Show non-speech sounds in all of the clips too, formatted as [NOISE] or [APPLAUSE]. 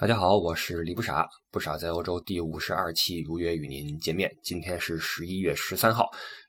大家好，我是李不傻，不傻在欧洲第五十二期如约与您见面。今天是十一月十三号，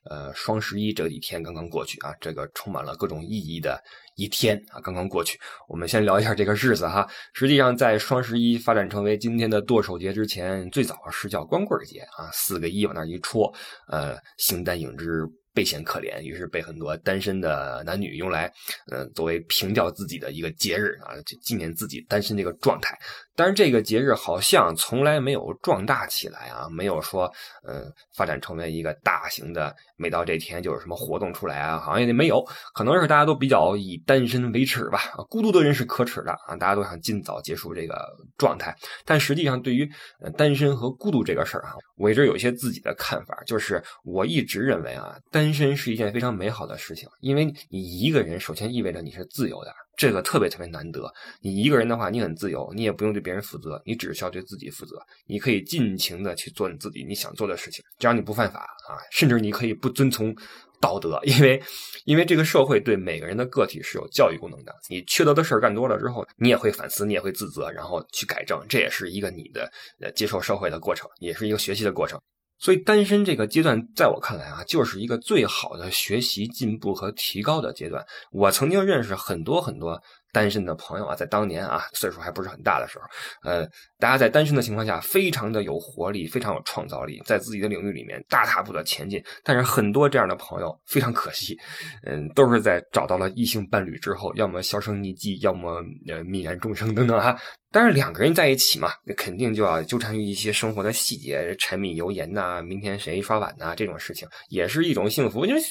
呃，双十一这几天刚刚过去啊，这个充满了各种意义的一天啊，刚刚过去。我们先聊一下这个日子哈。实际上，在双十一发展成为今天的剁手节之前，最早是叫光棍节啊，四个一往那一戳，呃，形单影只。倍显可怜，于是被很多单身的男女用来，呃，作为凭吊自己的一个节日啊，纪念自己单身这个状态。但是这个节日好像从来没有壮大起来啊，没有说，呃，发展成为一个大型的，每到这天就有什么活动出来啊，好像也没有。可能是大家都比较以单身为耻吧，孤独的人是可耻的啊，大家都想尽早结束这个状态。但实际上，对于单身和孤独这个事儿啊，我一直有一些自己的看法，就是我一直认为啊，单身是一件非常美好的事情，因为你一个人，首先意味着你是自由的。这个特别特别难得。你一个人的话，你很自由，你也不用对别人负责，你只需要对自己负责。你可以尽情的去做你自己你想做的事情，只要你不犯法啊，甚至你可以不遵从道德，因为因为这个社会对每个人的个体是有教育功能的。你缺德的事儿干多了之后，你也会反思，你也会自责，然后去改正。这也是一个你的呃接受社会的过程，也是一个学习的过程。所以，单身这个阶段，在我看来啊，就是一个最好的学习、进步和提高的阶段。我曾经认识很多很多。单身的朋友啊，在当年啊，岁数还不是很大的时候，呃，大家在单身的情况下，非常的有活力，非常有创造力，在自己的领域里面大踏步的前进。但是很多这样的朋友非常可惜，嗯，都是在找到了异性伴侣之后，要么销声匿迹，要么呃泯然众生等等啊。但是两个人在一起嘛，那肯定就要纠缠于一些生活的细节，柴米油盐呐，明天谁刷碗呐，这种事情也是一种幸福。因为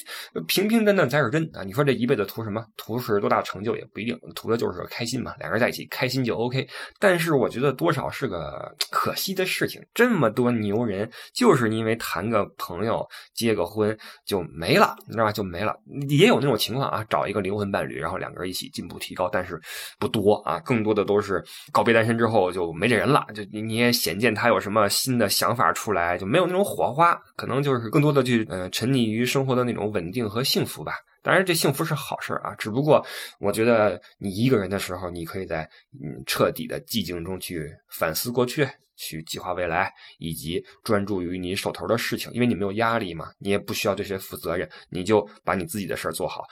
平平淡淡才是真啊。你说这一辈子图什么？图是多大成就也不一定，图的。就是开心嘛，两个人在一起开心就 OK。但是我觉得多少是个可惜的事情。这么多牛人，就是因为谈个朋友、结个婚就没了，你知道吧？就没了。也有那种情况啊，找一个灵魂伴侣，然后两个人一起进步提高，但是不多啊。更多的都是告别单身之后就没这人了，就你也显见他有什么新的想法出来，就没有那种火花。可能就是更多的去嗯沉溺于生活的那种稳定和幸福吧。当然，这幸福是好事啊。只不过，我觉得你一个人的时候，你可以在嗯彻底的寂静中去反思过去，去计划未来，以及专注于你手头的事情。因为你没有压力嘛，你也不需要对谁负责任，你就把你自己的事儿做好。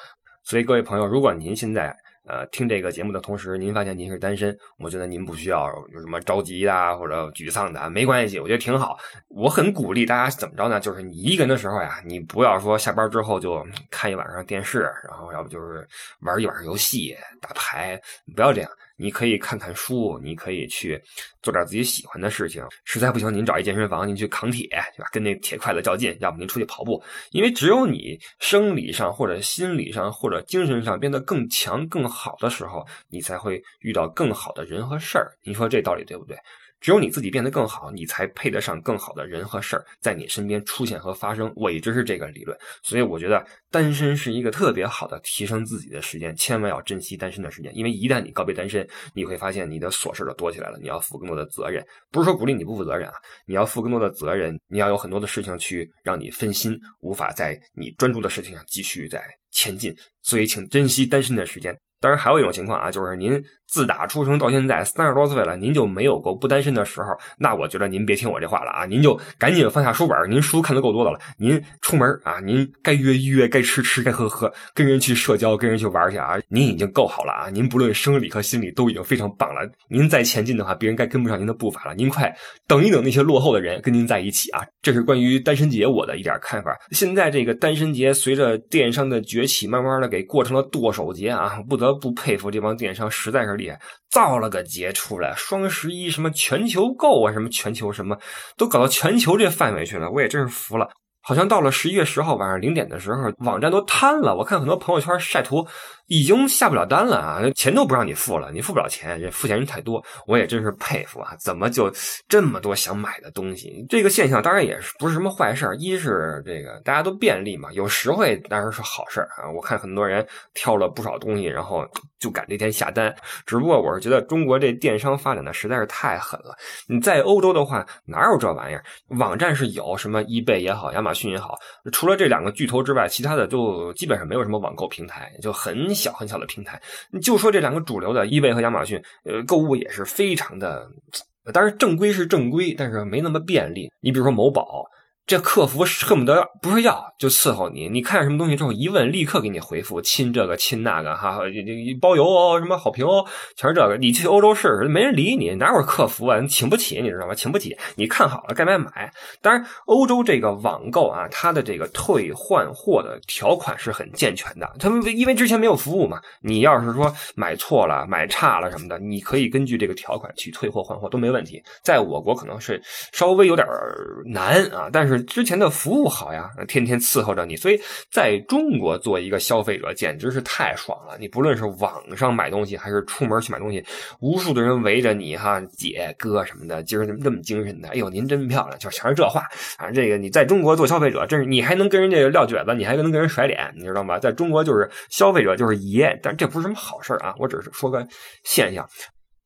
所以，各位朋友，如果您现在，呃，听这个节目的同时，您发现您是单身，我觉得您不需要有什么着急的或者沮丧的，没关系，我觉得挺好。我很鼓励大家怎么着呢？就是你一个人的时候呀，你不要说下班之后就看一晚上电视，然后要不就是玩一晚上游戏、打牌，不要这样。你可以看看书，你可以去做点自己喜欢的事情。实在不行，您找一健身房，您去扛铁，对吧？跟那铁筷子较劲。要不您出去跑步，因为只有你生理上或者心理上或者精神上变得更强、更好的时候，你才会遇到更好的人和事儿。您说这道理对不对？只有你自己变得更好，你才配得上更好的人和事儿在你身边出现和发生。我一直是这个理论，所以我觉得单身是一个特别好的提升自己的时间，千万要珍惜单身的时间。因为一旦你告别单身，你会发现你的琐事就多起来了，你要负更多的责任。不是说鼓励你不负责任啊，你要负更多的责任，你要有很多的事情去让你分心，无法在你专注的事情上继续在前进。所以，请珍惜单身的时间。当然，还有一种情况啊，就是您自打出生到现在三十多岁了，您就没有过不单身的时候。那我觉得您别听我这话了啊，您就赶紧放下书本，您书看的够多的了。您出门啊，您该约约，该吃吃，该喝喝，跟人去社交，跟人去玩去啊，您已经够好了啊。您不论生理和心理都已经非常棒了。您再前进的话，别人该跟不上您的步伐了。您快等一等那些落后的人跟您在一起啊。这是关于单身节我的一点看法。现在这个单身节随着电商的崛起，慢慢的给过成了剁手节啊，不得。不佩服这帮电商实在是厉害，造了个节出来，双十一什么全球购啊，什么全球什么都搞到全球这范围去了，我也真是服了。好像到了十一月十号晚上零点的时候，网站都瘫了。我看很多朋友圈晒图，已经下不了单了啊，钱都不让你付了，你付不了钱，这付钱人太多。我也真是佩服啊，怎么就这么多想买的东西？这个现象当然也是不是什么坏事一是这个大家都便利嘛，有实惠当然是好事啊。我看很多人挑了不少东西，然后就赶这天下单。只不过我是觉得中国这电商发展的实在是太狠了。你在欧洲的话，哪有这玩意儿？网站是有什么易贝也好，亚马马逊也好，除了这两个巨头之外，其他的就基本上没有什么网购平台，就很小很小的平台。你就说这两个主流的易贝和亚马逊，呃，购物也是非常的，当然正规是正规，但是没那么便利。你比如说某宝。这客服恨不得不是要就伺候你，你看什么东西之后一问，立刻给你回复，亲这个亲那个，哈，包邮哦，什么好评哦，全是这个。你去欧洲试试，没人理你，哪有客服啊？你请不起，你知道吗？请不起。你看好了该买买。当然，欧洲这个网购啊，它的这个退换货的条款是很健全的。他们因为之前没有服务嘛，你要是说买错了、买差了什么的，你可以根据这个条款去退货换货都没问题。在我国可能是稍微有点难啊，但是。之前的服务好呀，天天伺候着你，所以在中国做一个消费者简直是太爽了。你不论是网上买东西，还是出门去买东西，无数的人围着你哈，姐哥什么的，今儿怎么这么精神的？哎呦，您真漂亮，就全是这话啊。这个你在中国做消费者，真是你还能跟人家撂蹶子，你还能跟人甩脸，你知道吗？在中国就是消费者就是爷，但这不是什么好事啊。我只是说个现象。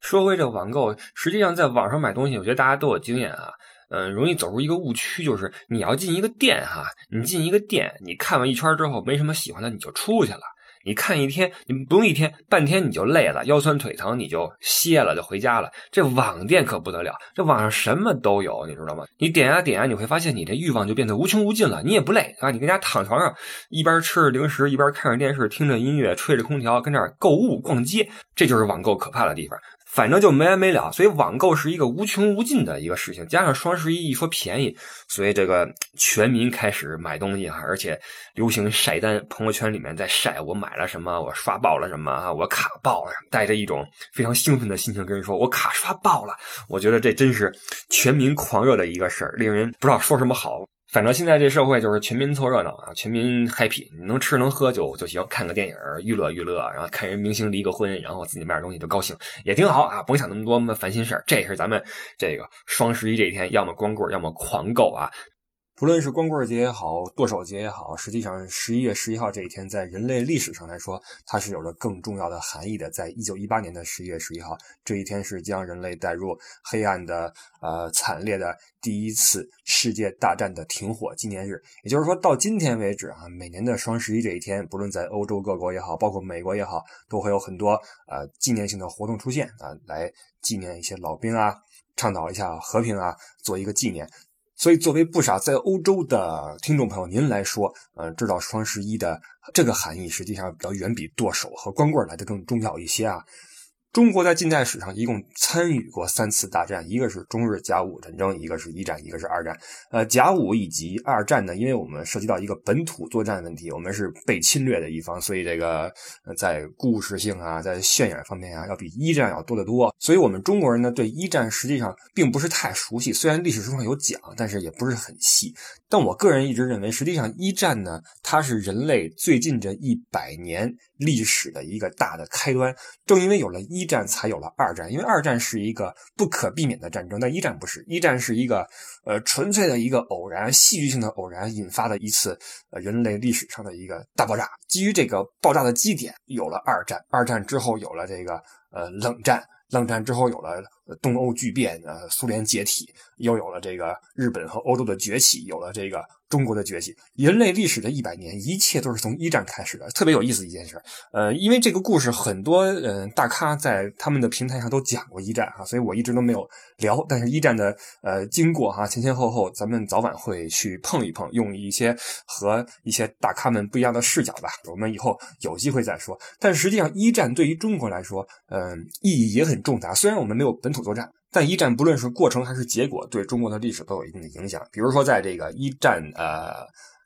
说回这网购，实际上在网上买东西，我觉得大家都有经验啊。嗯，容易走入一个误区，就是你要进一个店哈，你进一个店，你看完一圈之后没什么喜欢的，你就出去了。你看一天，你不用一天，半天你就累了，腰酸腿疼，你就歇了，就回家了。这网店可不得了，这网上什么都有，你知道吗？你点啊点啊，你会发现你的欲望就变得无穷无尽了。你也不累啊，你跟家躺床上，一边吃着零食，一边看着电视，听着音乐，吹着空调，跟这儿购物逛街，这就是网购可怕的地方。反正就没完没了，所以网购是一个无穷无尽的一个事情。加上双十一一说便宜，所以这个全民开始买东西哈，而且流行晒单，朋友圈里面在晒我买了什么，我刷爆了什么啊，我卡爆了，带着一种非常兴奋的心情跟人说，我卡刷爆了。我觉得这真是全民狂热的一个事儿，令人不知道说什么好。反正现在这社会就是全民凑热闹啊，全民 happy，你能吃能喝就就行，看个电影娱乐娱乐，然后看人明星离个婚，然后自己买点东西就高兴，也挺好啊，甭想那么多么烦心事儿。这是咱们这个双十一这一天，要么光棍，要么狂购啊。不论是光棍节也好，剁手节也好，实际上十一月十一号这一天，在人类历史上来说，它是有着更重要的含义的。在一九一八年的十一月十一号，这一天是将人类带入黑暗的、呃惨烈的第一次世界大战的停火纪念日。也就是说，到今天为止啊，每年的双十一这一天，不论在欧洲各国也好，包括美国也好，都会有很多呃纪念性的活动出现啊，来纪念一些老兵啊，倡导一下和平啊，做一个纪念。所以，作为不少在欧洲的听众朋友，您来说，呃，知道双十一的这个含义，实际上要远比剁手和光棍来的更重要一些啊。中国在近代史上一共参与过三次大战，一个是中日甲午战争，一个是一战，一个是二战。呃，甲午以及二战呢，因为我们涉及到一个本土作战问题，我们是被侵略的一方，所以这个在故事性啊，在渲染方面啊，要比一战要多得多。所以我们中国人呢，对一战实际上并不是太熟悉，虽然历史书上有讲，但是也不是很细。但我个人一直认为，实际上一战呢，它是人类最近这一百年历史的一个大的开端。正因为有了一战，才有了二战。因为二战是一个不可避免的战争，但一战不是。一战是一个呃纯粹的一个偶然、戏剧性的偶然引发的一次呃人类历史上的一个大爆炸。基于这个爆炸的基点，有了二战。二战之后有了这个呃冷战。冷战之后有了东欧巨变，呃，苏联解体，又有了这个日本和欧洲的崛起，有了这个。中国的崛起，人类历史的一百年，一切都是从一战开始的，特别有意思一件事。呃，因为这个故事很多，嗯，大咖在他们的平台上都讲过一战哈，所以我一直都没有聊。但是，一战的呃经过哈，前前后后，咱们早晚会去碰一碰，用一些和一些大咖们不一样的视角吧。我们以后有机会再说。但实际上，一战对于中国来说，嗯，意义也很重大。虽然我们没有本土作战。但一战不论是过程还是结果，对中国的历史都有一定的影响。比如说，在这个一战呃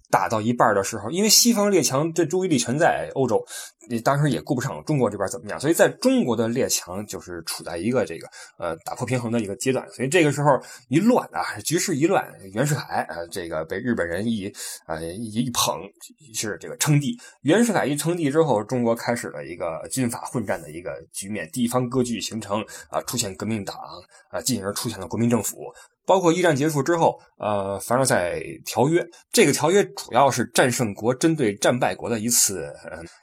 打到一半的时候，因为西方列强这注意力全在欧洲，你当时也顾不上中国这边怎么样，所以在中国的列强就是处在一个这个呃打破平衡的一个阶段，所以这个时候一乱啊，局势一乱，袁世凯啊这个被日本人一呃一捧是这个称帝，袁世凯一称帝之后，中国开始了一个军阀混战的一个局面，地方割据形成啊，出现革命党啊，进而出现了国民政府。包括一战结束之后，呃，凡尔赛条约这个条约主要是战胜国针对战败国的一次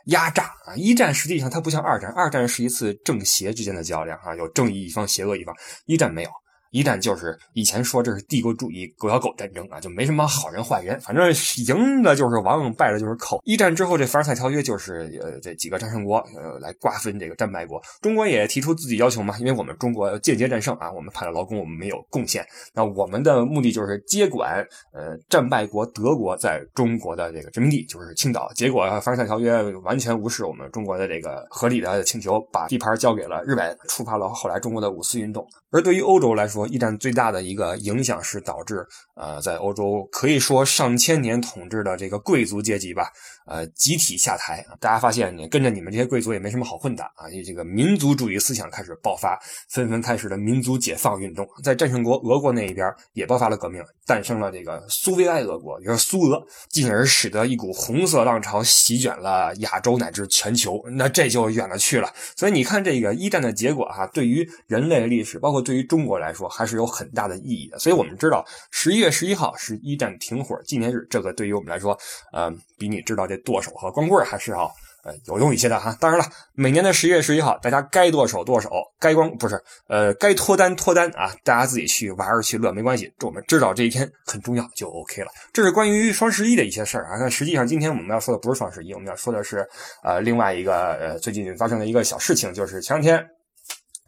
压榨啊。一战实际上它不像二战，二战是一次正邪之间的较量啊，有正义一方，邪恶一方。一战没有。一战就是以前说这是帝国主义狗咬狗战争啊，就没什么好人坏人，反正赢的就是王，败的就是寇。一战之后，这凡尔赛条约就是呃这几个战胜国呃来瓜分这个战败国。中国也提出自己要求嘛，因为我们中国间接战胜啊，我们派了劳工，我们没有贡献。那我们的目的就是接管呃战败国德国在中国的这个殖民地，就是青岛。结果凡尔赛条约完全无视我们中国的这个合理的请求，把地盘交给了日本，触发了后来中国的五四运动。而对于欧洲来说，一战最大的一个影响是导致，呃，在欧洲可以说上千年统治的这个贵族阶级吧，呃，集体下台。大家发现，你跟着你们这些贵族也没什么好混的啊！这个民族主义思想开始爆发，纷纷开始了民族解放运动。在战胜国俄国那一边也爆发了革命，诞生了这个苏维埃俄国，也就是苏俄，进而使得一股红色浪潮席卷了亚洲乃至全球。那这就远了去了。所以你看，这个一战的结果哈，对于人类历史，包括对于中国来说，还是有很大的意义的。所以，我们知道十一月十一号是一战停火纪念日，这个对于我们来说，呃，比你知道这剁手和光棍还是要呃有用一些的哈。当然了，每年的十一月十一号，大家该剁手剁手，该光不是呃该脱单脱单啊，大家自己去玩儿去乐没关系。我们知道这一天很重要就 OK 了。这是关于双十一的一些事儿啊。那实际上今天我们要说的不是双十一，我们要说的是呃另外一个呃最近发生的一个小事情，就是前两天。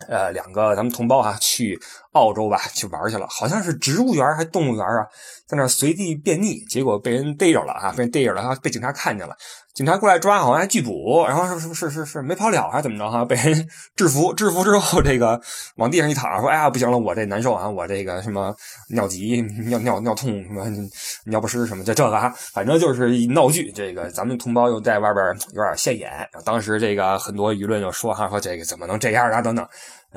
呃，两个咱们同胞啊，去澳洲吧，去玩去了，好像是植物园还动物园啊，在那随地便溺，结果被人逮着了啊，被人逮着了，然后，被警察看见了，警察过来抓，好像还拒捕，然后是是是是没跑了还是怎么着哈，[LAUGHS] 被人制服，制服之后这个往地上一躺，说哎呀不行了，我这难受啊，我这个什么尿急、尿尿尿痛什么尿不湿什么的这个啊，反正就是一闹剧。这个咱们同胞又在外边有点现眼，当时这个很多舆论就说哈，说这个怎么能这样啊等等。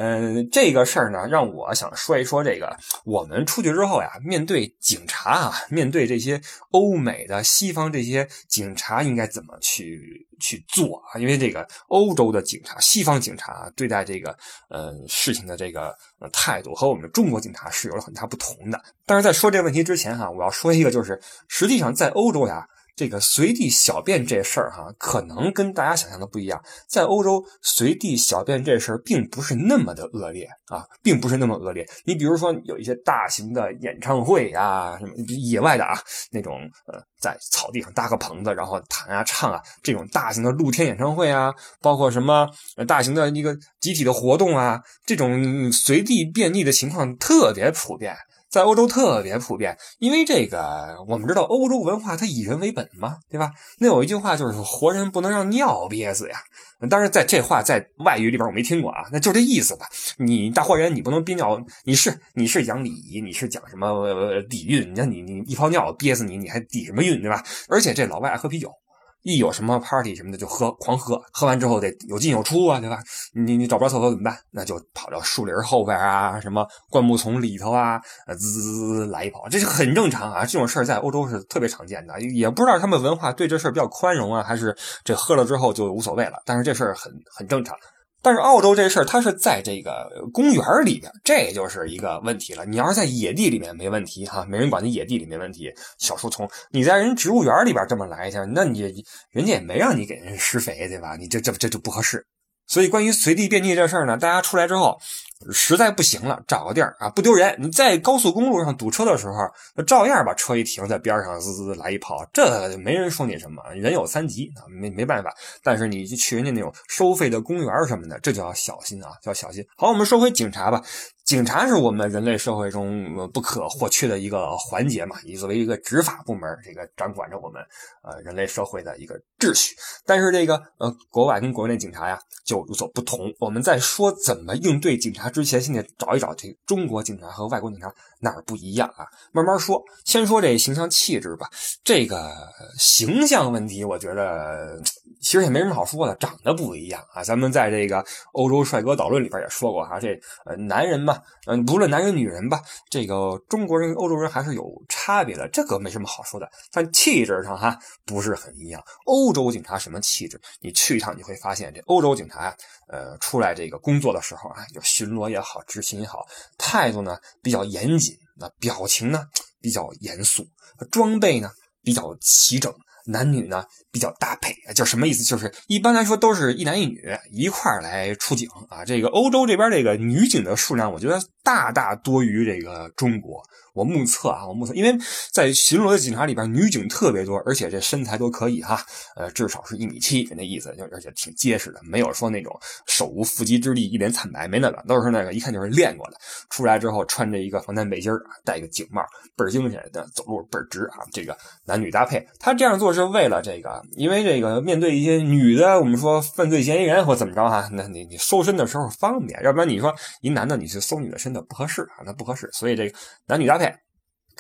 嗯，这个事儿呢，让我想说一说这个。我们出去之后呀，面对警察啊，面对这些欧美的西方这些警察，应该怎么去去做啊？因为这个欧洲的警察、西方警察对待这个呃事情的这个态度，和我们中国警察是有了很大不同的。但是在说这个问题之前哈，我要说一个，就是实际上在欧洲呀。这个随地小便这事儿哈，可能跟大家想象的不一样。在欧洲，随地小便这事儿并不是那么的恶劣啊，并不是那么恶劣。你比如说，有一些大型的演唱会啊，什么野外的啊，那种呃，在草地上搭个棚子，然后弹啊唱啊，这种大型的露天演唱会啊，包括什么大型的一个集体的活动啊，这种随地便溺的情况特别普遍。在欧洲特别普遍，因为这个我们知道欧洲文化它以人为本嘛，对吧？那有一句话就是“活人不能让尿憋死呀”。当然，在这话在外语里边我没听过啊，那就这意思吧。你大活人你不能憋尿，你是你是讲礼仪，你是讲什么底蕴？你你你一泡尿憋死你，你还底什么蕴，对吧？而且这老外爱喝啤酒。一有什么 party 什么的就喝，狂喝，喝完之后得有进有出啊，对吧？你你找不着厕所怎么办？那就跑到树林后边啊，什么灌木丛里头啊，滋滋滋来一跑，这是很正常啊。这种事儿在欧洲是特别常见的，也不知道他们文化对这事儿比较宽容啊，还是这喝了之后就无所谓了。但是这事儿很很正常。但是澳洲这事儿，它是在这个公园里边，这就是一个问题了。你要是在野地里面没问题哈，没人管，你野地里没问题，小树丛。你在人植物园里边这么来一下，那你人家也没让你给人施肥，对吧？你这这这就不合适。所以关于随地便溺这事儿呢，大家出来之后。实在不行了，找个地儿啊，不丢人。你在高速公路上堵车的时候，照样把车一停在边上，滋滋来一炮，这没人说你什么。人有三急啊，没没办法。但是你去人家那种收费的公园什么的，这就要小心啊，就要小心。好，我们说回警察吧。警察是我们人类社会中不可或缺的一个环节嘛，以作为一个执法部门，这个掌管着我们呃人类社会的一个秩序。但是这个呃国外跟国内警察呀就有所不同。我们在说怎么应对警察之前，现在找一找这中国警察和外国警察哪儿不一样啊？慢慢说，先说这形象气质吧。这个形象问题，我觉得。其实也没什么好说的，长得不一样啊。咱们在这个欧洲帅哥导论里边也说过哈，这呃男人嘛，嗯，不论男人女人吧，这个中国人跟、欧洲人还是有差别的，这个没什么好说的。但气质上哈不是很一样。欧洲警察什么气质？你去一趟你会发现，这欧洲警察呃出来这个工作的时候啊，就巡逻也好，执勤也好，态度呢比较严谨，那表情呢比较严肃，装备呢比较齐整。男女呢比较搭配，就什么意思？就是一般来说都是一男一女一块儿来出警啊。这个欧洲这边这个女警的数量，我觉得大大多于这个中国。我目测啊，我目测，因为在巡逻的警察里边，女警特别多，而且这身材都可以哈，呃，至少是一米七，那意思就而且挺结实的，没有说那种手无缚鸡之力、一脸惨白，没那个，都是那个一看就是练过的。出来之后穿着一个防弹背心，戴个警帽，倍儿精神的，走路倍儿直啊。这个男女搭配，他这样做就是为了这个，因为这个面对一些女的，我们说犯罪嫌疑人或怎么着啊，那你你搜身的时候方便，要不然你说一男的你去搜女的身的不合适啊，那不合适。所以这个男女搭配。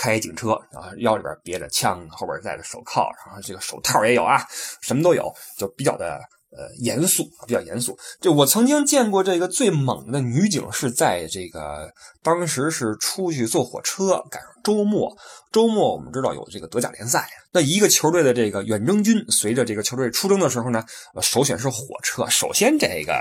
开警车，啊腰里边别着枪，后边带着手铐，然后这个手套也有啊，什么都有，就比较的呃严肃，比较严肃。就我曾经见过这个最猛的女警，是在这个当时是出去坐火车，赶上周末，周末我们知道有这个德甲联赛，那一个球队的这个远征军，随着这个球队出征的时候呢，首选是火车。首先这个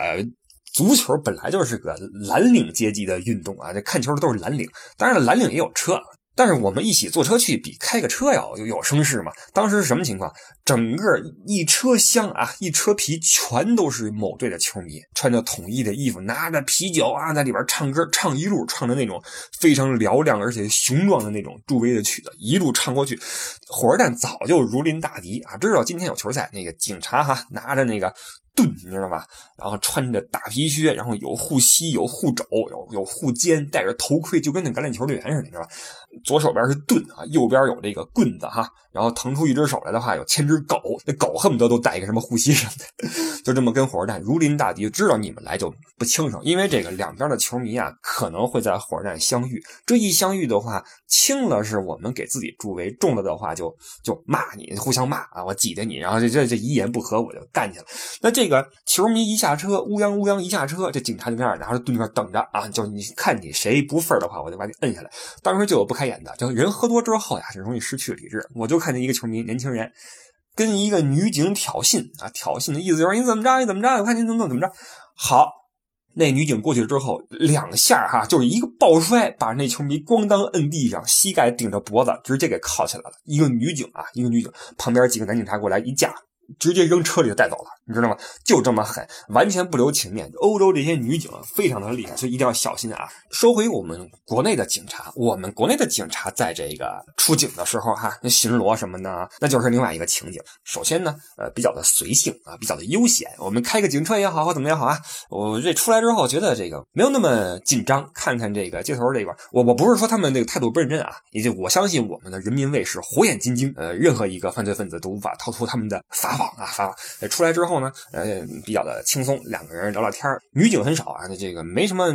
足球本来就是个蓝领阶级的运动啊，这看球的都是蓝领，当然了，蓝领也有车。但是我们一起坐车去，比开个车要有有声势嘛。当时是什么情况？整个一车厢啊，一车皮全都是某队的球迷，穿着统一的衣服，拿着啤酒啊，在里边唱歌，唱一路，唱着那种非常嘹亮而且雄壮的那种助威的曲子，一路唱过去。火车站早就如临大敌啊，知道今天有球赛，那个警察哈拿着那个。盾，你知道吧？然后穿着大皮靴，然后有护膝，有护肘，有有护肩，戴着头盔，就跟那橄榄球队员似的，你知道吧？左手边是盾啊，右边有这个棍子哈。然后腾出一只手来的话，有牵只狗，那狗恨不得都带一个什么护膝什么的，[LAUGHS] 就这么跟火车站如临大敌，知道你们来就不轻省，因为这个两边的球迷啊，可能会在火车站相遇。这一相遇的话，轻了是我们给自己助威，重了的话就就骂你，互相骂啊，我挤兑你，然后这这这一言不合我就干去了。那这个球迷一下车，乌泱乌泱一下车，这警察就那样拿着盾那等着啊，就你看你谁不忿的话，我就把你摁下来。当时就有不开眼的，就人喝多之后呀，是容易失去理智，我就。看见一个球迷，年轻人跟一个女警挑衅啊，挑衅的意思就是你怎么着，你怎么着，我看你怎么怎么着。好，那女警过去之后，两下哈，就是一个抱摔，把那球迷咣当摁地上，膝盖顶着脖子，直接给铐起来了。一个女警啊，一个女警，旁边几个男警察过来一架。直接扔车里就带走了，你知道吗？就这么狠，完全不留情面。欧洲这些女警非常的厉害，所以一定要小心啊。说回我们国内的警察，我们国内的警察在这个出警的时候，哈，那巡逻什么的，那就是另外一个情景。首先呢，呃，比较的随性啊，比较的悠闲。我们开个警车也好，或怎么也好啊，我这出来之后觉得这个没有那么紧张。看看这个街头这块，我我不是说他们那个态度不认真啊，也就我相信我们的人民卫士火眼金睛，呃，任何一个犯罪分子都无法逃脱他们的法。啊，发出来之后呢，呃，比较的轻松，两个人聊聊天女警很少啊，这个没什么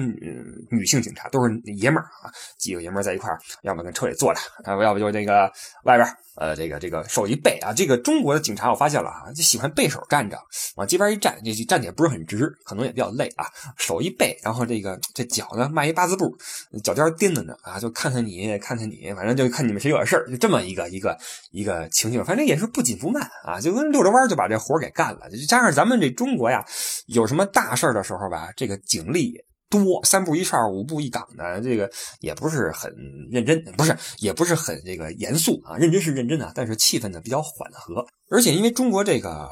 女性警察，都是爷们儿啊，几个爷们儿在一块儿，要么跟车里坐着，啊，要不就那个外边。呃，这个这个手一背啊，这个中国的警察我发现了啊，就喜欢背手站着，往街边一站，这站的也不是很直，可能也比较累啊。手一背，然后这个这脚呢迈一八字步，脚尖颠着呢啊，就看看你，看看你，反正就看你们谁有点事儿，就这么一个一个一个情景。反正也是不紧不慢啊，就跟溜着弯就把这活给干了。加上咱们这中国呀，有什么大事的时候吧，这个警力。多三步一哨五步一岗的，这个也不是很认真，不是也不是很这个严肃啊，认真是认真的，但是气氛呢比较缓和，而且因为中国这个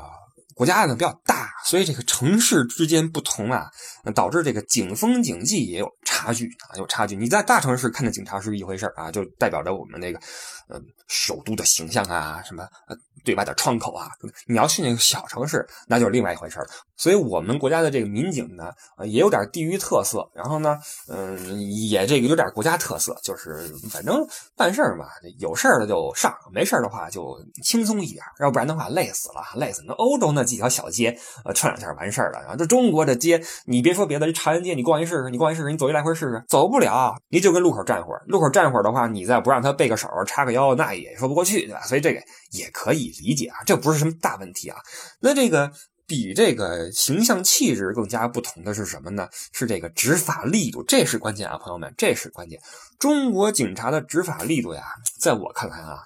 国家呢比较大，所以这个城市之间不同啊，导致这个警风警纪也有差。距啊，有差距。你在大城市看的警察是一回事啊，就代表着我们那个呃首都的形象啊，什么对外的窗口啊。你要去那个小城市，那就是另外一回事了。所以我们国家的这个民警呢，也有点地域特色，然后呢，嗯，也这个有点国家特色，就是反正办事儿嘛，有事儿了就上，没事儿的话就轻松一点，要不然的话累死了，累死。那欧洲那几条小街，呃，串两下完事儿了。然后这中国的街，你别说别的，这长安街你逛一试试，你逛一试试，你走一来来回试试，走不了，你就跟路口站会儿，路口站会儿的话，你再不让他背个手、叉个腰，那也说不过去，对吧？所以这个也可以理解啊，这不是什么大问题啊。那这个。比这个形象气质更加不同的是什么呢？是这个执法力度，这是关键啊，朋友们，这是关键。中国警察的执法力度呀，在我看来啊，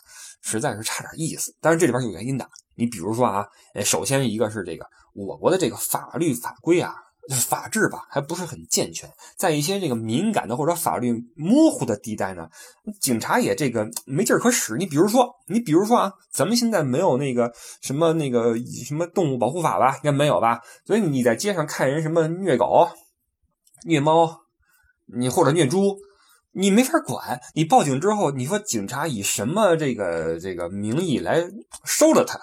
实在是差点意思。但是这里边有原因的。你比如说啊，首先一个是这个我国的这个法律法规啊。法治吧，还不是很健全，在一些这个敏感的或者法律模糊的地带呢，警察也这个没劲儿可使。你比如说，你比如说啊，咱们现在没有那个什么那个什么动物保护法吧？应该没有吧？所以你在街上看人什么虐狗、虐猫，你或者虐猪，你没法管。你报警之后，你说警察以什么这个这个名义来收了他？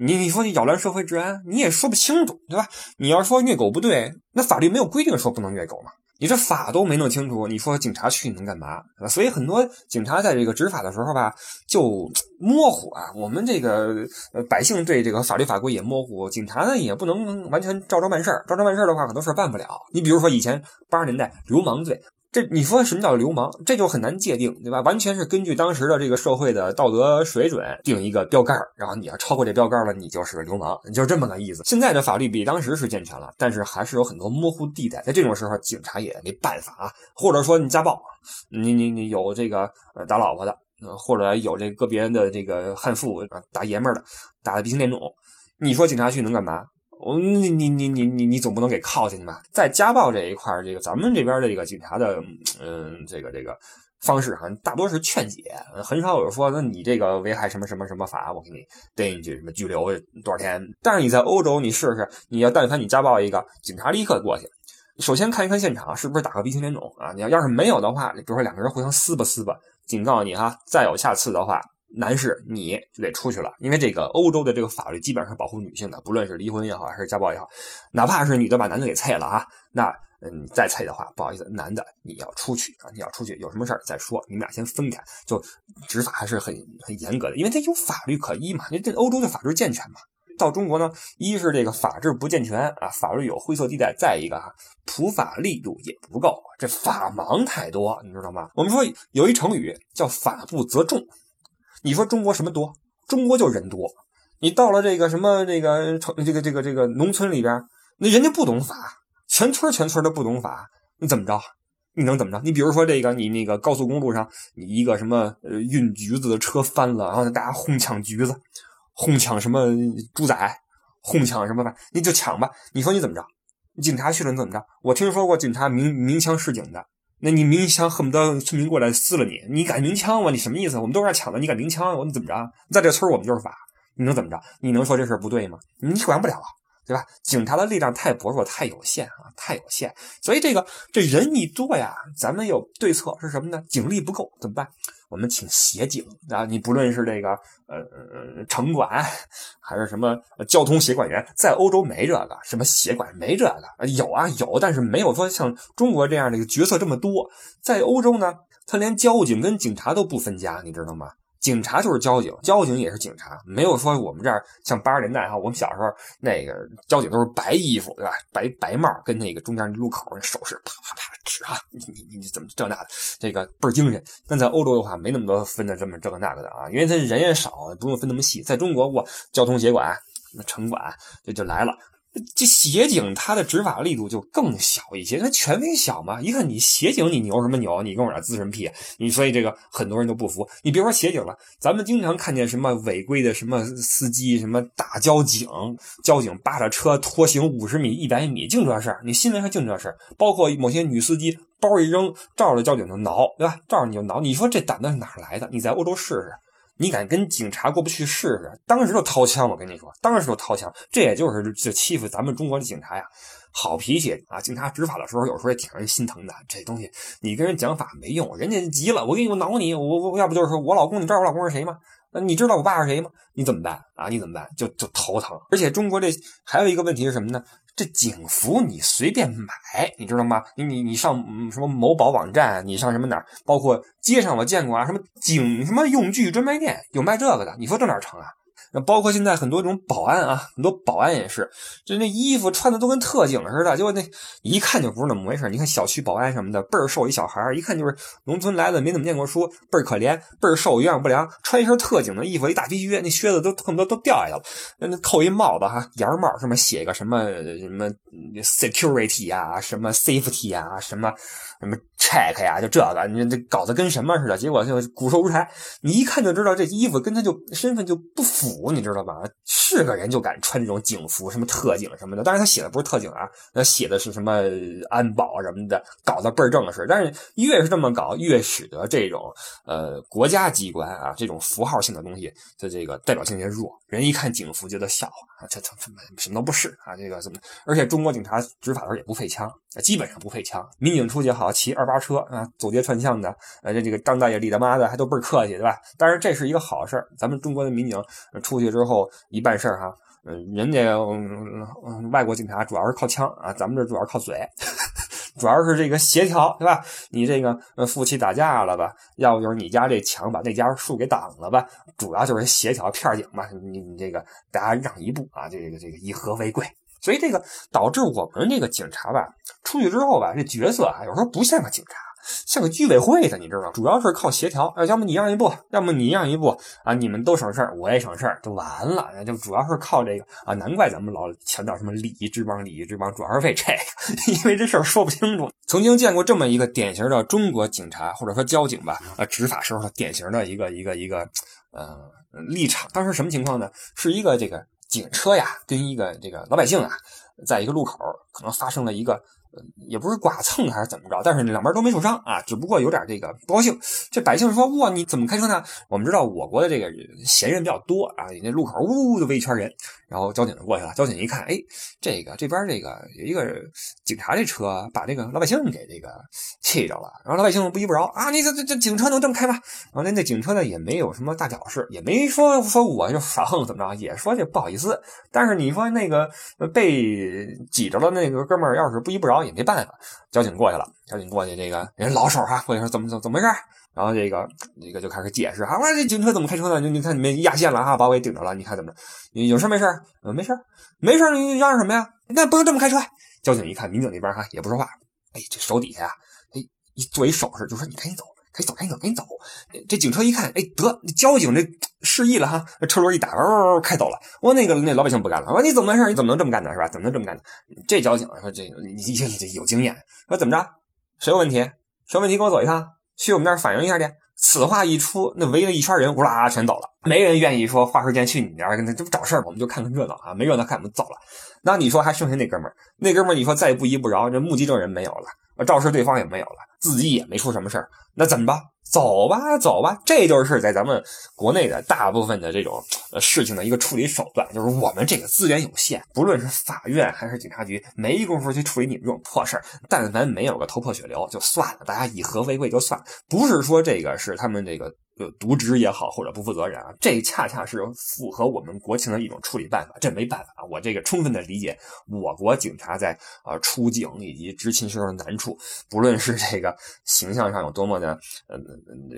你你说你扰乱社会治安，你也说不清楚，对吧？你要说虐狗不对，那法律没有规定说不能虐狗嘛？你这法都没弄清楚，你说警察去能干嘛？所以很多警察在这个执法的时候吧，就 [TSK] 模糊啊。我们这个呃百姓对这个法律法规也模糊，警察呢也不能完全照着办事儿，照着办事儿的话，很多事儿办不了。你比如说以前八十年代流氓罪。这你说什么叫流氓？这就很难界定，对吧？完全是根据当时的这个社会的道德水准定一个标杆然后你要超过这标杆了，你就是流氓，就这么个意思。现在的法律比当时是健全了，但是还是有很多模糊地带。在这种时候，警察也没办法啊。或者说你家暴，你你你有这个打老婆的，或者有这个别人的这个悍妇打爷们的，打的鼻青脸肿，你说警察去能干嘛？我你你你你你你总不能给铐进去吧？在家暴这一块这个咱们这边的这个警察的，嗯，这个这个方式哈，大多是劝解，很少有人说那你这个危害什么什么什么法，我给你逮进去什么拘留多少天。但是你在欧洲，你试试，你要但凡你家暴一个，警察立刻过去，首先看一看现场是不是打个鼻青脸肿啊？你要要是没有的话，比如说两个人互相撕吧撕吧，警告你哈，再有下次的话。男士，你就得出去了，因为这个欧洲的这个法律基本上是保护女性的，不论是离婚也好，还是家暴也好，哪怕是女的把男的给菜了啊，那嗯再菜的话，不好意思，男的你要出去啊，你要出去，有什么事儿再说，你们俩先分开，就执法还是很很严格的，因为它有法律可依嘛，因为这欧洲的法律健全嘛。到中国呢，一是这个法治不健全啊，法律有灰色地带；再一个啊，普法力度也不够，这法盲太多，你知道吗？我们说有一成语叫法不责众。你说中国什么多？中国就人多。你到了这个什么这个城这个这个这个农村里边，那人家不懂法，全村全村的不懂法，你怎么着？你能怎么着？你比如说这个，你那个高速公路上，你一个什么呃运橘子的车翻了，然后大家哄抢橘子，哄抢什么猪仔，哄抢什么吧，你就抢吧。你说你怎么着？警察去了你怎么着？我听说过警察鸣鸣枪示警的。那你鸣枪恨不得村民过来撕了你，你敢鸣枪吗？你什么意思？我们都是抢的，你敢鸣枪？我们怎么着？在这村我们就是法，你能怎么着？你能说这事不对吗？你管不了，对吧？警察的力量太薄弱，太有限啊，太有限。所以这个这人一多呀，咱们有对策是什么呢？警力不够怎么办？我们请协警啊！你不论是这个呃城管，还是什么交通协管员，在欧洲没这个，什么协管没这个，有啊有，但是没有说像中国这样的一个角色这么多。在欧洲呢，他连交警跟警察都不分家，你知道吗？警察就是交警，交警也是警察，没有说我们这儿像八十年代哈，我们小时候那个交警都是白衣服对吧？白白帽跟那个中间路口那手势啪啪啪指啊，你你你怎么这那的，这个倍儿精神。但在欧洲的话，没那么多分的这么这个那个的啊，因为他人也少，不用分那么细。在中国，我交通协管、那城管就就来了。这协警他的执法力度就更小一些，他权威小嘛。一看你协警，你牛什么牛？你跟我这滋什么屁？你所以这个很多人都不服。你别说协警了，咱们经常看见什么违规的什么司机，什么打交警，交警扒着车拖行五十米、一百米，净这事儿。你新闻上净这事儿，包括某些女司机包一扔，照着交警就挠，对吧？照着你就挠。你说这胆子是哪来的？你在欧洲试试。你敢跟警察过不去试试？当时就掏枪，我跟你说，当时就掏枪。这也就是就欺负咱们中国的警察呀。好脾气啊，警察执法的时候有时候也挺让人心疼的。这东西你跟人讲法没用，人家急了，我给你我挠你，我我要不就是说我老公，你知道我老公是谁吗？那你知道我爸是谁吗？你怎么办啊？你怎么办？就就头疼。而且中国这还有一个问题是什么呢？这警服你随便买，你知道吗？你你你上什么某宝网站，你上什么哪儿？包括街上我见过啊，什么警什么用具专卖店有卖这个的，你说这哪成啊？那包括现在很多这种保安啊，很多保安也是，就那衣服穿的都跟特警似的，结果那一看就不是那么回事。你看小区保安什么的，倍儿瘦一小孩一看就是农村来的，没怎么念过书，倍儿可怜，倍儿瘦，营养不良，穿一身特警的衣服，一大皮靴，那靴子都恨不得都掉下来了。那扣一帽子哈，檐帽上面写个什么什么 security 啊，什么 safety 啊，什么。什么 check 呀，就这个，你这搞得跟什么似的？结果就骨瘦如柴。你一看就知道这衣服跟他就身份就不符，你知道吧？是个人就敢穿这种警服，什么特警什么的。当然他写的不是特警啊，那写的是什么安保什么的，搞得倍儿正式。但是越是这么搞，越使得这种呃国家机关啊这种符号性的东西的这个代表性越弱。人一看警服觉得笑话啊，这这什么什么都不是啊，这个怎么？而且中国警察执法的时候也不配枪，基本上不配枪。民警出去好。骑二抓车啊，走街串巷的，呃，这这个张大爷、李大妈的还都倍儿客气，对吧？当然这是一个好事儿。咱们中国的民警出去之后一办事儿哈，嗯，人家嗯外国警察主要是靠枪啊，咱们这主要靠嘴，[LAUGHS] 主要是这个协调，对吧？你这个呃夫妻打架了吧？要不就是你家这墙把那家树给挡了吧？主要就是协调片警嘛，你你这个大家让一步啊，这个这个以和为贵。所以这个导致我们这个警察吧，出去之后吧，这角色啊，有时候不像个警察，像个居委会的，你知道主要是靠协调，要么你让一步，要么你让一步啊，你们都省事儿，我也省事儿，就完了。那就主要是靠这个啊，难怪咱们老强调什么礼仪之邦，礼仪之邦，主要是为这个，[LAUGHS] 因为这事儿说不清楚。曾经见过这么一个典型的中国警察或者说交警吧，啊，执法时候的典型的一个一个一个呃立场。当时什么情况呢？是一个这个。警车呀，跟一个这个老百姓啊，在一个路口可能发生了一个。也不是剐蹭还是怎么着，但是两边都没受伤啊，只不过有点这个不高兴。这百姓说：“哇，你怎么开车呢？”我们知道我国的这个闲人比较多啊，那路口呜就围一圈人，然后交警就过去了。交警一看，哎，这个这边这个有一个警察这车把这个老百姓给这个气着了，然后老百姓不依不饶啊，你这这这警车能这么开吗？然后那那警车呢也没有什么大屌事，也没说说我就耍横怎么着，也说这不好意思。但是你说那个被挤着了那个哥们儿要是不依不饶。也没办法，交警过去了。交警过去，这个人老手哈，过去说怎么怎么怎么回事？然后这个这个就开始解释啊，我说这警车怎么开车的？你你看你们压线了哈，把我给顶着了，你看怎么着？有事没事？嗯，没事，没事，你嚷什么呀？那不能这么开车。交警一看，民警那边哈也不说话，哎，这手底下啊，哎，一做一手势，就说你赶紧走。赶紧走，赶紧走，赶紧走！这警车一看，哎，得交警这示意了哈，车轮一打，开走了。我那个那老百姓不干了，我说你怎么回事？你怎么能这么干呢？是吧？怎么能这么干呢？这交警说这你这有经验，说怎么着？谁有问题？谁有问题？跟我走一趟，去我们那儿反映一下去。此话一出，那围了一圈人，呼啦全走了。没人愿意说花时间去你那儿，这不找事儿我们就看看热闹啊，没热闹看我们走了。那你说还剩下那哥们儿？那哥们儿你说再不依不饶，这目击证人没有了，肇事对方也没有了，自己也没出什么事儿。那怎么办？走吧，走吧，这就是在咱们国内的大部分的这种呃事情的一个处理手段，就是我们这个资源有限，不论是法院还是警察局，没工夫去处理你们这种破事。但凡没有个头破血流，就算了，大家以和为贵就算。不是说这个是他们这个。呃，渎职也好，或者不负责任啊，这恰恰是符合我们国情的一种处理办法。这没办法，我这个充分的理解我国警察在呃出警以及执勤时候的难处，不论是这个形象上有多么的呃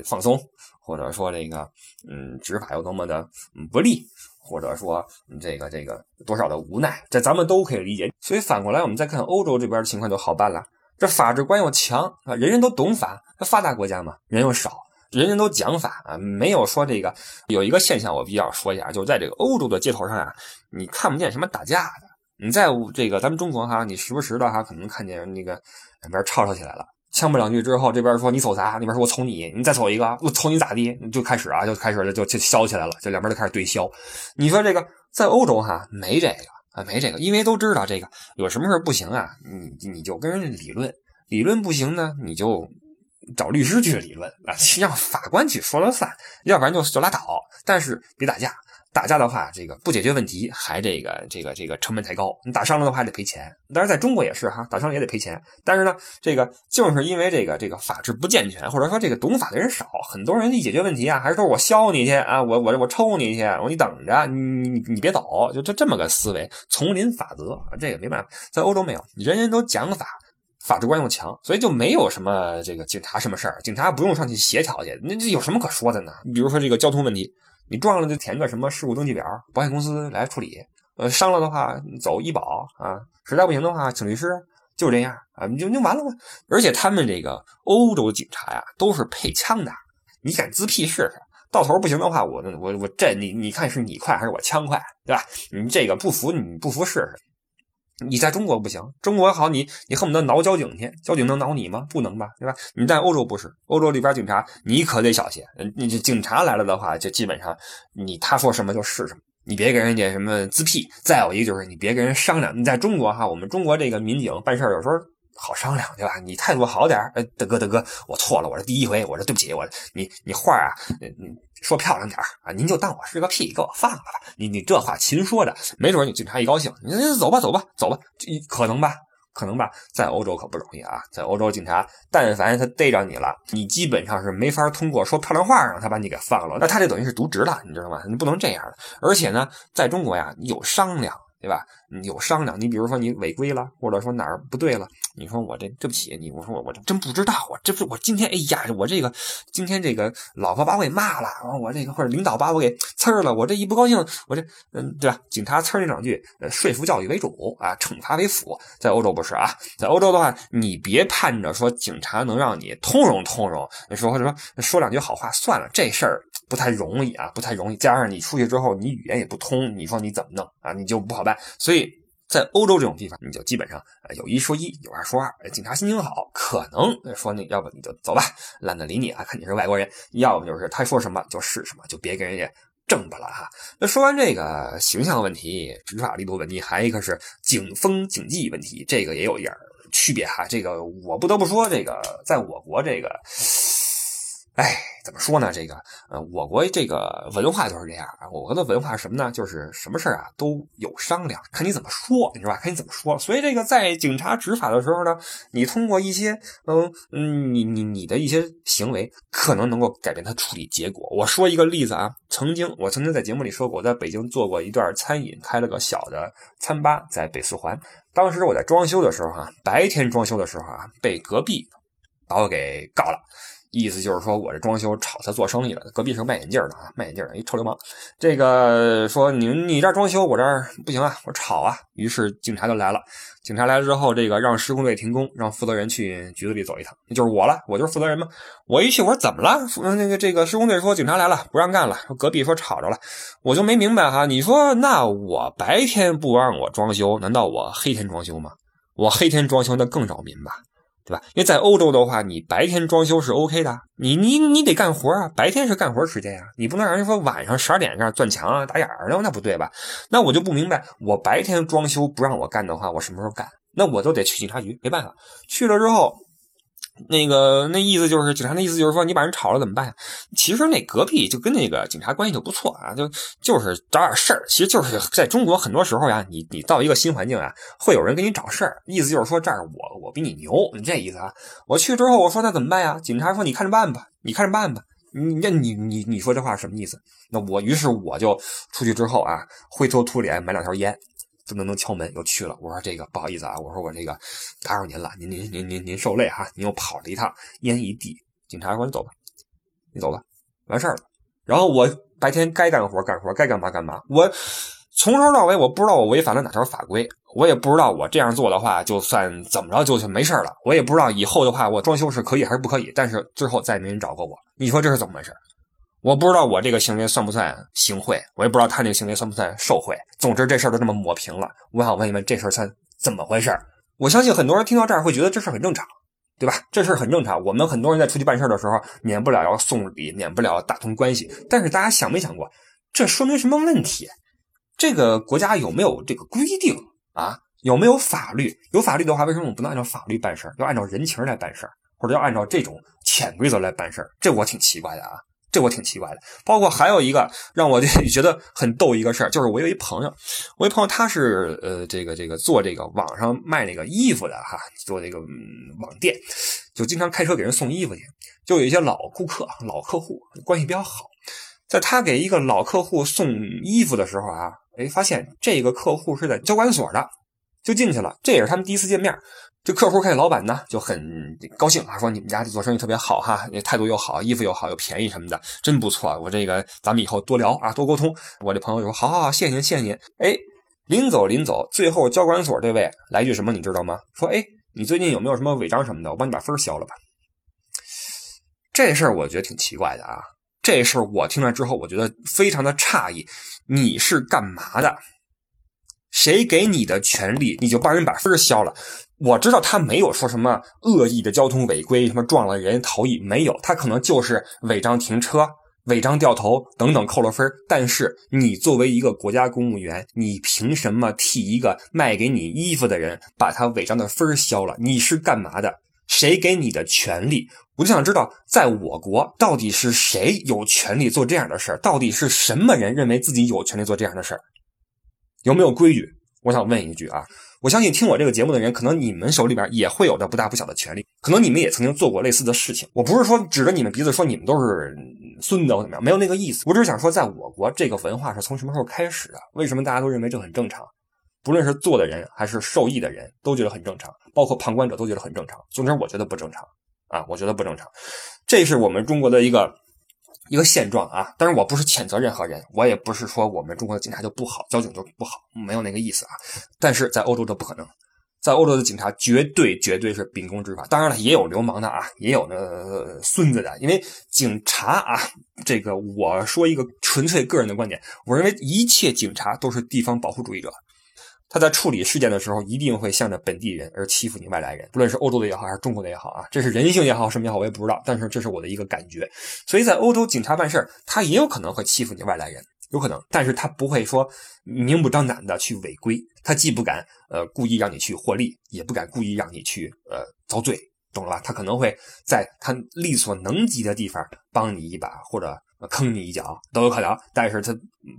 放松，或者说这个嗯执法有多么的不利，或者说这个这个多少的无奈，这咱们都可以理解。所以反过来，我们再看欧洲这边的情况就好办了，这法治观又强啊，人人都懂法，发达国家嘛，人又少。人人都讲法啊，没有说这个有一个现象，我必须要说一下，就在这个欧洲的街头上啊，你看不见什么打架的。你在这个咱们中国哈，你时不时的哈，可能看见那个两边吵吵起来了，呛不两句之后，这边说你瞅啥，那边说我瞅你，你再瞅一个，我瞅你咋地，就开始啊，就开始了，就就削起来了，这两边就开始对削。你说这个在欧洲哈没这个啊，没这个，因为都知道这个有什么事不行啊，你你就跟人家理论，理论不行呢，你就。找律师去理论啊，让法官去说了算，要不然就就拉倒。但是别打架，打架的话，这个不解决问题，还这个这个这个成本太高。你打伤了的话，还得赔钱。当然，在中国也是哈，打伤了也得赔钱。但是呢，这个就是因为这个这个法制不健全，或者说这个懂法的人少，很多人一解决问题啊，还是说我削你去啊，我我我抽你去，我你等着，你你你别走，就就这么个思维，丛林法则，这个没办法，在欧洲没有，人人都讲法。法治观又强，所以就没有什么这个警察什么事儿，警察不用上去协调去，那这有什么可说的呢？你比如说这个交通问题，你撞了就填个什么事故登记表，保险公司来处理。呃，伤了的话走医保啊，实在不行的话请律师，就这样啊，你就就完了吗？而且他们这个欧洲警察呀，都是配枪的，你敢自辟试试？到头不行的话，我我我这你你看是你快还是我枪快，对吧？你这个不服你不服试试。你在中国不行，中国好，你你恨不得挠交警去，交警能挠你吗？不能吧，对吧？你在欧洲不是，欧洲里边警察你可得小心，你这警察来了的话，就基本上你他说什么就是什么，你别跟人家什么自辟。再有一个就是你别跟人商量。你在中国哈，我们中国这个民警办事有时候。好商量，对吧？你态度好点儿哎，大哥，大哥，我错了，我是第一回，我说对不起，我你你话啊，你说漂亮点啊，您就当我是个屁，给我放了吧。你你这话勤说着，没准你警察一高兴，你走吧，走吧，走吧，可能吧，可能吧。在欧洲可不容易啊，在欧洲警察，但凡他逮着你了，你基本上是没法通过说漂亮话让他把你给放了，那他这等于是渎职了，你知道吗？你不能这样的。而且呢，在中国呀，有商量。对吧？你有商量，你比如说你违规了，或者说哪儿不对了，你说我这对不起你，我说我我真不知道啊，这不我今天哎呀，我这个今天这个老婆把我给骂了，我这个或者领导把我给呲了，我这一不高兴，我这嗯对吧？警察呲儿你两句，说服教育为主啊，惩罚为辅。在欧洲不是啊，在欧洲的话，你别盼着说警察能让你通融通融，说或者说说两句好话算了，这事儿不太容易啊，不太容易。加上你出去之后，你语言也不通，你说你怎么弄啊？你就不好办。所以在欧洲这种地方，你就基本上有一说一，有二说二。警察心情好，可能说那要不你就走吧，懒得理你啊，看你是外国人；要不就是他说什么就是什么，就别跟人家正吧了哈。那说完这个形象问题、执法力度问题，还一个是警风警纪问题，这个也有一点区别哈。这个我不得不说，这个在我国这个。哎，怎么说呢？这个，呃，我国这个文化就是这样啊。我国的文化是什么呢？就是什么事啊都有商量，看你怎么说，你知道吧？看你怎么说。所以这个在警察执法的时候呢，你通过一些，嗯嗯，你你你的一些行为，可能能够改变他处理结果。我说一个例子啊，曾经我曾经在节目里说过，我在北京做过一段餐饮，开了个小的餐吧，在北四环。当时我在装修的时候哈，白天装修的时候啊，被隔壁把我给告了。意思就是说，我这装修吵他做生意了。隔壁是卖眼镜的啊，卖眼镜的一臭流氓。这个说你你这装修，我这儿不行啊，我吵啊。于是警察就来了。警察来了之后，这个让施工队停工，让负责人去局子里走一趟，那就是我了，我就是负责人嘛。我一去，我说怎么了？那个这个施工队说警察来了，不让干了。隔壁说吵着了，我就没明白哈。你说那我白天不让我装修，难道我黑天装修吗？我黑天装修那更扰民吧？对吧？因为在欧洲的话，你白天装修是 OK 的，你你你得干活啊，白天是干活时间啊，你不能让人说晚上十二点这样钻墙啊、打眼儿，那那不对吧？那我就不明白，我白天装修不让我干的话，我什么时候干？那我都得去警察局，没办法，去了之后。那个那意思就是警察那意思就是说你把人炒了怎么办？其实那隔壁就跟那个警察关系就不错啊，就就是找点事儿。其实就是在中国很多时候呀，你你到一个新环境啊，会有人给你找事儿。意思就是说这儿我我比你牛，你这意思啊？我去之后我说那怎么办呀？警察说你看着办吧，你看着办吧。你那你你你说这话什么意思？那我于是我就出去之后啊，灰头土脸买两条烟。噔噔噔敲门，又去了。我说这个不好意思啊，我说我这个打扰您了，您您您您您受累哈。您又跑了一趟，烟一递，警察说你走吧，你走吧，完事儿了。然后我白天该干活干活，该干嘛干嘛。我从头到尾我不知道我违反了哪条法规，我也不知道我这样做的话就算怎么着就没事了。我也不知道以后的话我装修是可以还是不可以。但是之后再也没人找过我。你说这是怎么回事？我不知道我这个行为算不算行贿，我也不知道他这个行为算不算受贿。总之这事儿都这么抹平了，我想问一问这事儿算怎么回事？我相信很多人听到这儿会觉得这事儿很正常，对吧？这事儿很正常。我们很多人在出去办事的时候，免不了要送礼，免不了打通关系。但是大家想没想过，这说明什么问题？这个国家有没有这个规定啊？有没有法律？有法律的话，为什么我们不能按照法律办事要按照人情来办事或者要按照这种潜规则来办事这我挺奇怪的啊。这我挺奇怪的。包括还有一个让我 [LAUGHS] 觉得很逗一个事儿，就是我有一朋友，我一朋友他是呃这个这个做这个网上卖那个衣服的哈，做这个网店，就经常开车给人送衣服去，就有一些老顾客、老客户关系比较好，在他给一个老客户送衣服的时候啊，哎，发现这个客户是在交管所的，就进去了，这也是他们第一次见面。这客户看见老板呢，就很高兴啊，说你们家做生意特别好哈，态度又好，衣服又好，又便宜什么的，真不错。我这个咱们以后多聊啊，多沟通。我这朋友就说，好好好，谢谢您，谢谢您。哎，临走临走，最后交管所这位来句什么，你知道吗？说，哎，你最近有没有什么违章什么的？我帮你把分消了吧。这事儿我觉得挺奇怪的啊。这事儿我听了之后，我觉得非常的诧异。你是干嘛的？谁给你的权利，你就帮人把分消了？我知道他没有说什么恶意的交通违规，什么撞了人逃逸，没有，他可能就是违章停车、违章掉头等等扣了分。但是你作为一个国家公务员，你凭什么替一个卖给你衣服的人把他违章的分消了？你是干嘛的？谁给你的权利？我就想知道，在我国到底是谁有权利做这样的事儿？到底是什么人认为自己有权利做这样的事儿？有没有规矩？我想问一句啊。我相信听我这个节目的人，可能你们手里边也会有着不大不小的权利，可能你们也曾经做过类似的事情。我不是说指着你们鼻子说你们都是孙子或怎么样，没有那个意思。我只是想说，在我国这个文化是从什么时候开始的？为什么大家都认为这很正常？不论是做的人还是受益的人都觉得很正常，包括旁观者都觉得很正常。总之，我觉得不正常啊，我觉得不正常。这是我们中国的一个。一个现状啊，当然我不是谴责任何人，我也不是说我们中国的警察就不好，交警就不好，没有那个意思啊。但是在欧洲这不可能，在欧洲的警察绝对绝对是秉公执法。当然了，也有流氓的啊，也有那孙子的。因为警察啊，这个我说一个纯粹个人的观点，我认为一切警察都是地方保护主义者。他在处理事件的时候，一定会向着本地人而欺负你外来人，不论是欧洲的也好，还是中国的也好啊，这是人性也好，什么也好，我也不知道。但是这是我的一个感觉。所以在欧洲，警察办事他也有可能会欺负你外来人，有可能，但是他不会说明目张胆的去违规，他既不敢呃故意让你去获利，也不敢故意让你去呃遭罪，懂了吧？他可能会在他力所能及的地方帮你一把，或者。坑你一脚都有可能，但是它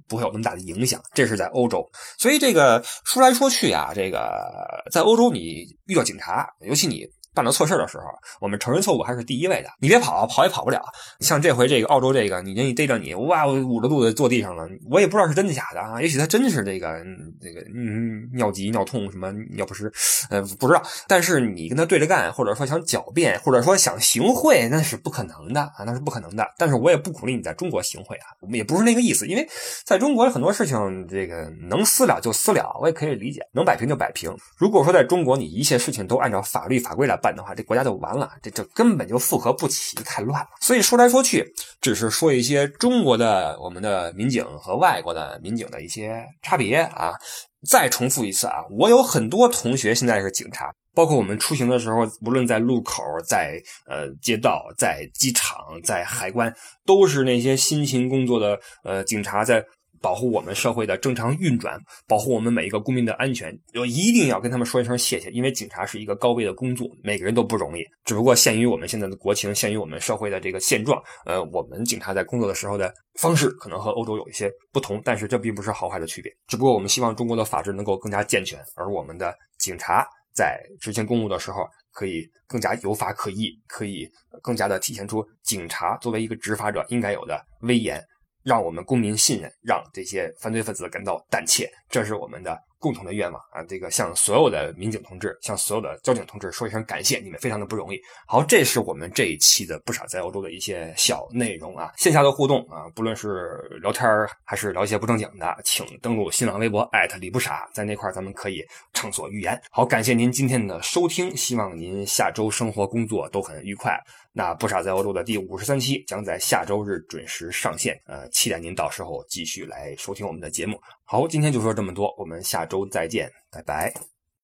不会有那么大的影响。这是在欧洲，所以这个说来说去啊，这个在欧洲你遇到警察，尤其你。办了错事的时候，我们承认错误还是第一位的。你别跑，跑也跑不了。像这回这个澳洲这个，你人一逮着你，哇，捂着肚子坐地上了。我也不知道是真的假的啊，也许他真是这个这个嗯尿急尿痛什么尿不湿，呃不知道。但是你跟他对着干，或者说想狡辩，或者说想行贿，那是不可能的啊，那是不可能的。但是我也不鼓励你在中国行贿啊，我们也不是那个意思。因为在中国很多事情，这个能私了就私了，我也可以理解，能摆平就摆平。如果说在中国你一切事情都按照法律法规来。办的话，这国家就完了，这这根本就复合不起，太乱了。所以说来说去，只是说一些中国的我们的民警和外国的民警的一些差别啊。再重复一次啊，我有很多同学现在是警察，包括我们出行的时候，无论在路口、在呃街道、在机场、在海关，都是那些辛勤工作的呃警察在。保护我们社会的正常运转，保护我们每一个公民的安全，我一定要跟他们说一声谢谢，因为警察是一个高危的工作，每个人都不容易。只不过限于我们现在的国情，限于我们社会的这个现状，呃，我们警察在工作的时候的方式可能和欧洲有一些不同，但是这并不是好坏的区别。只不过我们希望中国的法治能够更加健全，而我们的警察在执行公务的时候可以更加有法可依，可以更加的体现出警察作为一个执法者应该有的威严。让我们公民信任，让这些犯罪分子感到胆怯，这是我们的。共同的愿望啊，这个向所有的民警同志，向所有的交警同志说一声感谢，你们非常的不容易。好，这是我们这一期的不少在欧洲的一些小内容啊，线下的互动啊，不论是聊天还是聊一些不正经的，请登录新浪微博李不傻，在那块咱们可以畅所欲言。好，感谢您今天的收听，希望您下周生活工作都很愉快。那不傻在欧洲的第五十三期将在下周日准时上线，呃，期待您到时候继续来收听我们的节目。好，今天就说这么多，我们下周再见，拜拜。